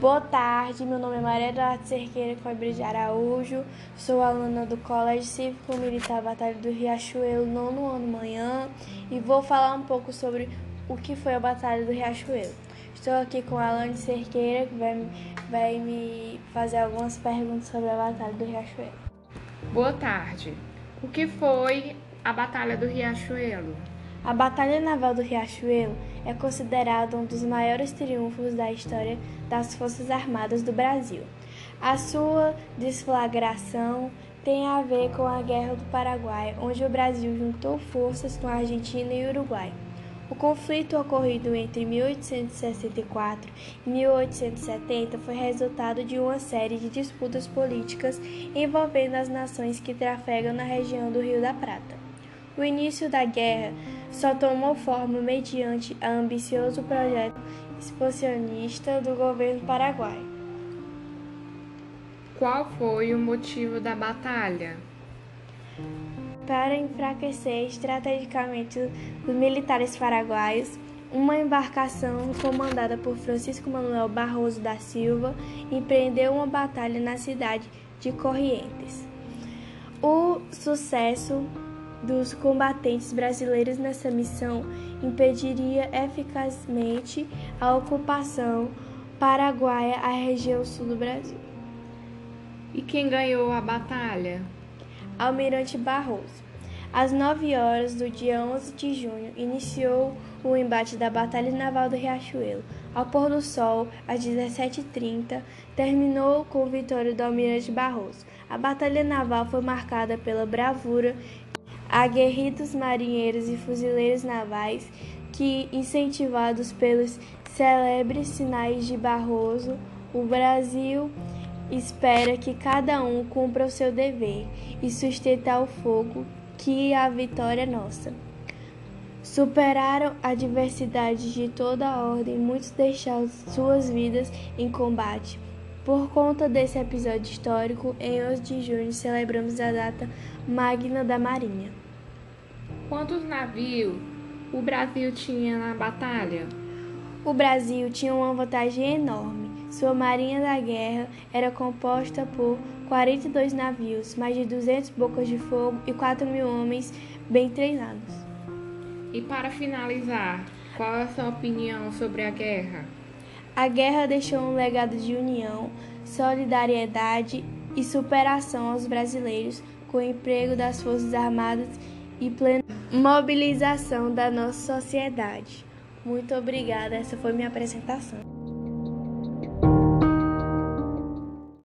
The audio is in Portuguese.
Boa tarde, meu nome é Maria Eduardo Cerqueira Coimbra de Araújo, sou aluna do Colégio Cívico Militar Batalha do Riachuelo, nono ano manhã, e vou falar um pouco sobre o que foi a Batalha do Riachuelo. Estou aqui com a Alane Cerqueira, que vai, vai me fazer algumas perguntas sobre a Batalha do Riachuelo. Boa tarde. O que foi a Batalha do Riachuelo? A Batalha Naval do Riachuelo é considerada um dos maiores triunfos da história das Forças Armadas do Brasil. A sua desflagração tem a ver com a Guerra do Paraguai, onde o Brasil juntou forças com a Argentina e Uruguai. O conflito ocorrido entre 1864 e 1870 foi resultado de uma série de disputas políticas envolvendo as nações que trafegam na região do Rio da Prata. O início da guerra só tomou forma mediante a ambicioso projeto expansionista do governo paraguai. Qual foi o motivo da batalha? Para enfraquecer estrategicamente os militares paraguaios, uma embarcação comandada por Francisco Manuel Barroso da Silva empreendeu uma batalha na cidade de Corrientes. O sucesso dos combatentes brasileiros nessa missão impediria eficazmente a ocupação paraguaia à região sul do Brasil. E quem ganhou a batalha? Almirante Barroso. Às 9 horas do dia 11 de junho, iniciou o embate da Batalha Naval do Riachuelo. Ao pôr do sol, às 17h30, terminou com vitória do Almirante Barroso. A Batalha Naval foi marcada pela bravura aguerridos marinheiros e fuzileiros navais que, incentivados pelos célebres sinais de Barroso, o Brasil espera que cada um cumpra o seu dever e sustentar o fogo, que a vitória é nossa. Superaram adversidades de toda a ordem, muitos deixaram suas vidas em combate. Por conta desse episódio histórico, em 11 de junho celebramos a data magna da Marinha. Quantos navios o Brasil tinha na batalha? O Brasil tinha uma vantagem enorme. Sua marinha da guerra era composta por 42 navios, mais de 200 bocas de fogo e 4 mil homens bem treinados. E para finalizar, qual é a sua opinião sobre a guerra? A guerra deixou um legado de união, solidariedade e superação aos brasileiros com o emprego das Forças Armadas e plena mobilização da nossa sociedade. Muito obrigada, essa foi minha apresentação.